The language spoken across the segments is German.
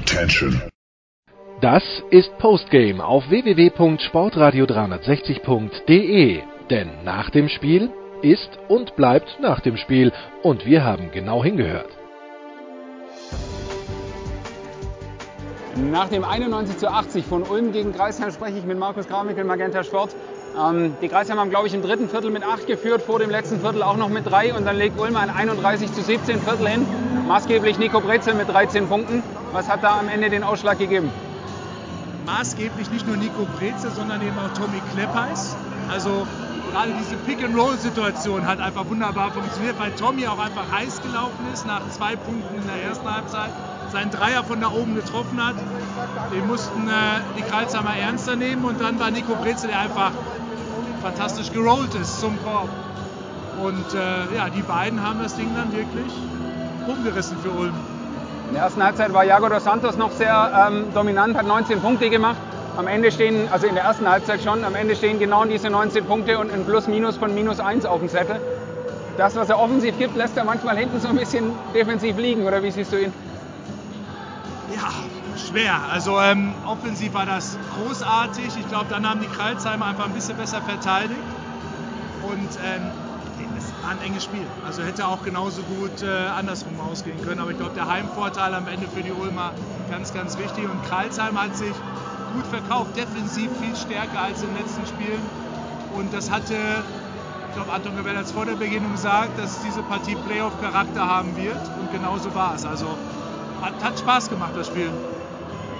Attention. Das ist Postgame auf www.sportradio360.de. Denn nach dem Spiel ist und bleibt nach dem Spiel. Und wir haben genau hingehört. Nach dem 91 zu 80 von Ulm gegen Kreisheim spreche ich mit Markus Kramickel, Magenta Sport. Ähm, die Kreisheim haben, glaube ich, im dritten Viertel mit 8 geführt, vor dem letzten Viertel auch noch mit 3 und dann legt Ulm ein 31 zu 17 Viertel hin. Maßgeblich Nico Brezel mit 13 Punkten. Was hat da am Ende den Ausschlag gegeben? Maßgeblich nicht nur Nico Brezel, sondern eben auch Tommy Kleppeis. Also gerade diese Pick-and-Roll-Situation hat einfach wunderbar funktioniert, weil Tommy auch einfach heiß gelaufen ist nach zwei Punkten in der ersten Halbzeit seinen Dreier von da oben getroffen hat. Den mussten äh, die Kreuzheimer ernster nehmen und dann war Nico Brezel, der einfach fantastisch gerollt ist zum Korb. Und äh, ja, die beiden haben das Ding dann wirklich umgerissen für Ulm. In der ersten Halbzeit war Jago dos Santos noch sehr ähm, dominant, hat 19 Punkte gemacht. Am Ende stehen, also in der ersten Halbzeit schon, am Ende stehen genau diese 19 Punkte und ein Plus-Minus von minus 1 auf dem Zettel. Das, was er offensiv gibt, lässt er manchmal hinten so ein bisschen defensiv liegen, oder wie siehst du ihn? Ja, schwer. Also ähm, offensiv war das großartig. Ich glaube, dann haben die Kralsheimer einfach ein bisschen besser verteidigt. Und ähm, enges Spiel. Also hätte auch genauso gut äh, andersrum ausgehen können. Aber ich glaube, der Heimvorteil am Ende für die Ulmer ganz, ganz wichtig. Und Kralsheim hat sich gut verkauft, defensiv viel stärker als in den letzten Spielen. Und das hatte, ich glaube, Anton Gewell hat es vor der Beginnung gesagt, dass diese Partie Playoff-Charakter haben wird. Und genauso war es. Also hat, hat Spaß gemacht, das Spiel.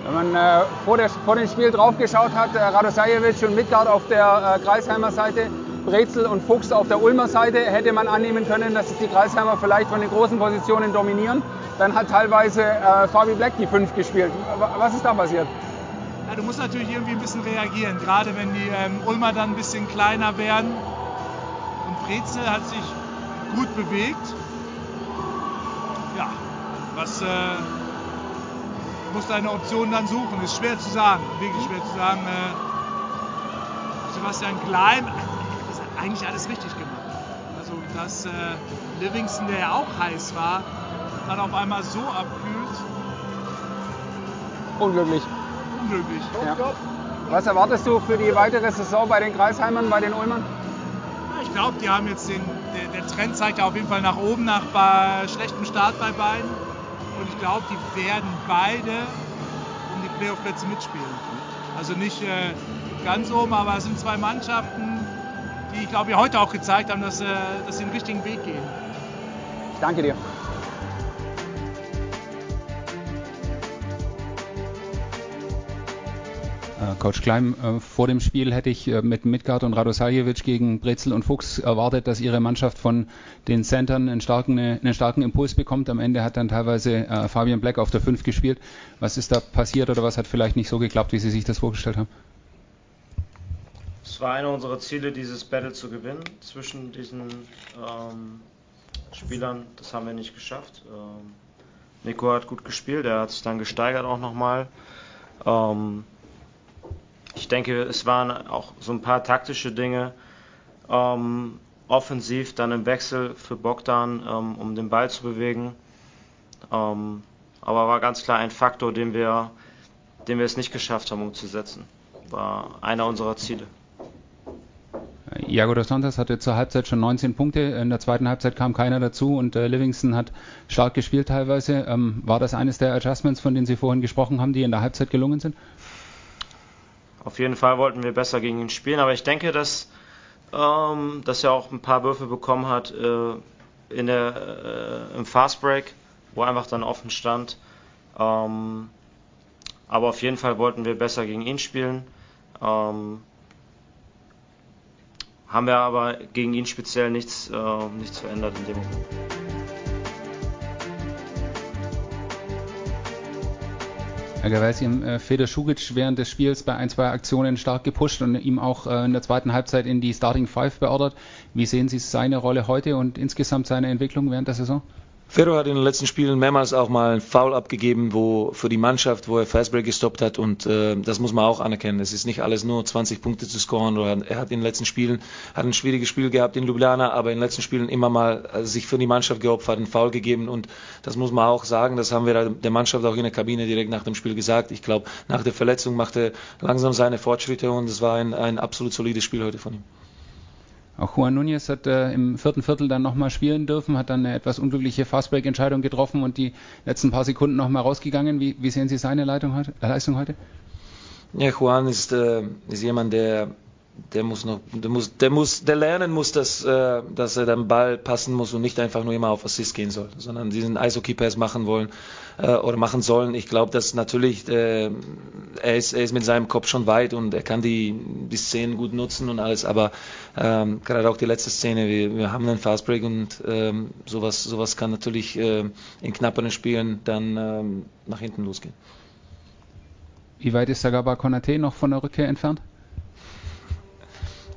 Wenn man äh, vor, der, vor, dem Spiel drauf geschaut hat, äh, Radosajevic und Midgard auf der äh, Kreisheimer Seite, Brezel und Fuchs auf der Ulmer Seite, hätte man annehmen können, dass es die Kreisheimer vielleicht von den großen Positionen dominieren. Dann hat teilweise äh, Fabi Black die 5 gespielt. Was ist da passiert? Ja, du musst natürlich irgendwie ein bisschen reagieren, gerade wenn die ähm, Ulmer dann ein bisschen kleiner werden. Und Brezel hat sich gut bewegt. Ja, was äh, muss deine Option dann suchen? Ist schwer zu sagen, wirklich schwer zu sagen. Äh, Sebastian Klein hat eigentlich alles richtig gemacht. Also dass äh, Livingston, der ja auch heiß war, dann auf einmal so abkühlt. Unglücklich. Unglücklich. Ja. Was erwartest du für die weitere Saison bei den Kreisheimern, bei den Ulmern? Ich glaube, die haben jetzt den, der, der, Trend zeigt ja auf jeden Fall nach oben, nach bei schlechtem Start bei beiden. Und ich glaube, die werden beide um die Playoff-Plätze mitspielen. Also nicht äh, ganz oben, aber es sind zwei Mannschaften, die, ich glaube, heute auch gezeigt haben, dass, äh, dass sie den richtigen Weg gehen. Ich danke dir. Coach Klein, äh, vor dem Spiel hätte ich äh, mit Midgard und Radosaljevic gegen Brezel und Fuchs erwartet, dass ihre Mannschaft von den Centern einen starken, einen starken Impuls bekommt. Am Ende hat dann teilweise äh, Fabian Black auf der 5 gespielt. Was ist da passiert oder was hat vielleicht nicht so geklappt, wie Sie sich das vorgestellt haben? Es war einer unserer Ziele, dieses Battle zu gewinnen zwischen diesen ähm, Spielern. Das haben wir nicht geschafft. Ähm, Nico hat gut gespielt, er hat sich dann gesteigert auch nochmal. Ähm, ich denke, es waren auch so ein paar taktische Dinge. Ähm, offensiv dann im Wechsel für Bogdan, ähm, um den Ball zu bewegen. Ähm, aber war ganz klar ein Faktor, den wir, den wir es nicht geschafft haben umzusetzen. War einer unserer Ziele. Iago dos Santos hatte zur Halbzeit schon 19 Punkte, in der zweiten Halbzeit kam keiner dazu und äh, Livingston hat stark gespielt teilweise. Ähm, war das eines der Adjustments, von denen Sie vorhin gesprochen haben, die in der Halbzeit gelungen sind? Auf jeden Fall wollten wir besser gegen ihn spielen, aber ich denke, dass, ähm, dass er auch ein paar Würfe bekommen hat äh, in der, äh, im Fastbreak, wo einfach dann offen stand. Ähm, aber auf jeden Fall wollten wir besser gegen ihn spielen. Ähm, haben wir aber gegen ihn speziell nichts, äh, nichts verändert in dem Moment. Herr Gervais, ihm äh, Feder Schugic während des Spiels bei ein, zwei Aktionen stark gepusht und ihm auch äh, in der zweiten Halbzeit in die Starting Five beordert. Wie sehen Sie seine Rolle heute und insgesamt seine Entwicklung während der Saison? Ferro hat in den letzten Spielen mehrmals auch mal einen Foul abgegeben, wo für die Mannschaft, wo er Fastbreak gestoppt hat und äh, das muss man auch anerkennen. Es ist nicht alles nur 20 Punkte zu scoren. Oder er hat in den letzten Spielen hat ein schwieriges Spiel gehabt in Ljubljana, aber in den letzten Spielen immer mal äh, sich für die Mannschaft geopfert, einen Foul gegeben und das muss man auch sagen. Das haben wir der Mannschaft auch in der Kabine direkt nach dem Spiel gesagt. Ich glaube, nach der Verletzung machte er langsam seine Fortschritte und es war ein, ein absolut solides Spiel heute von ihm. Auch Juan Núñez hat äh, im vierten Viertel dann nochmal spielen dürfen, hat dann eine etwas unglückliche Fastbreak-Entscheidung getroffen und die letzten paar Sekunden nochmal rausgegangen. Wie, wie, sehen Sie seine heute, äh, Leistung heute? Ja, Juan ist, äh, ist jemand, der der muss noch, der muss, der muss, der lernen muss, dass, äh, dass er den Ball passen muss und nicht einfach nur immer auf Assist gehen soll, sondern diesen Eishockey-Pass machen wollen äh, oder machen sollen. Ich glaube, dass natürlich äh, er ist, er ist mit seinem Kopf schon weit und er kann die, die Szenen gut nutzen und alles, aber ähm, gerade auch die letzte Szene, wir, wir haben einen Fastbreak und ähm, sowas, sowas kann natürlich äh, in knapperen Spielen dann ähm, nach hinten losgehen. Wie weit ist Sagaba Konate noch von der Rückkehr entfernt?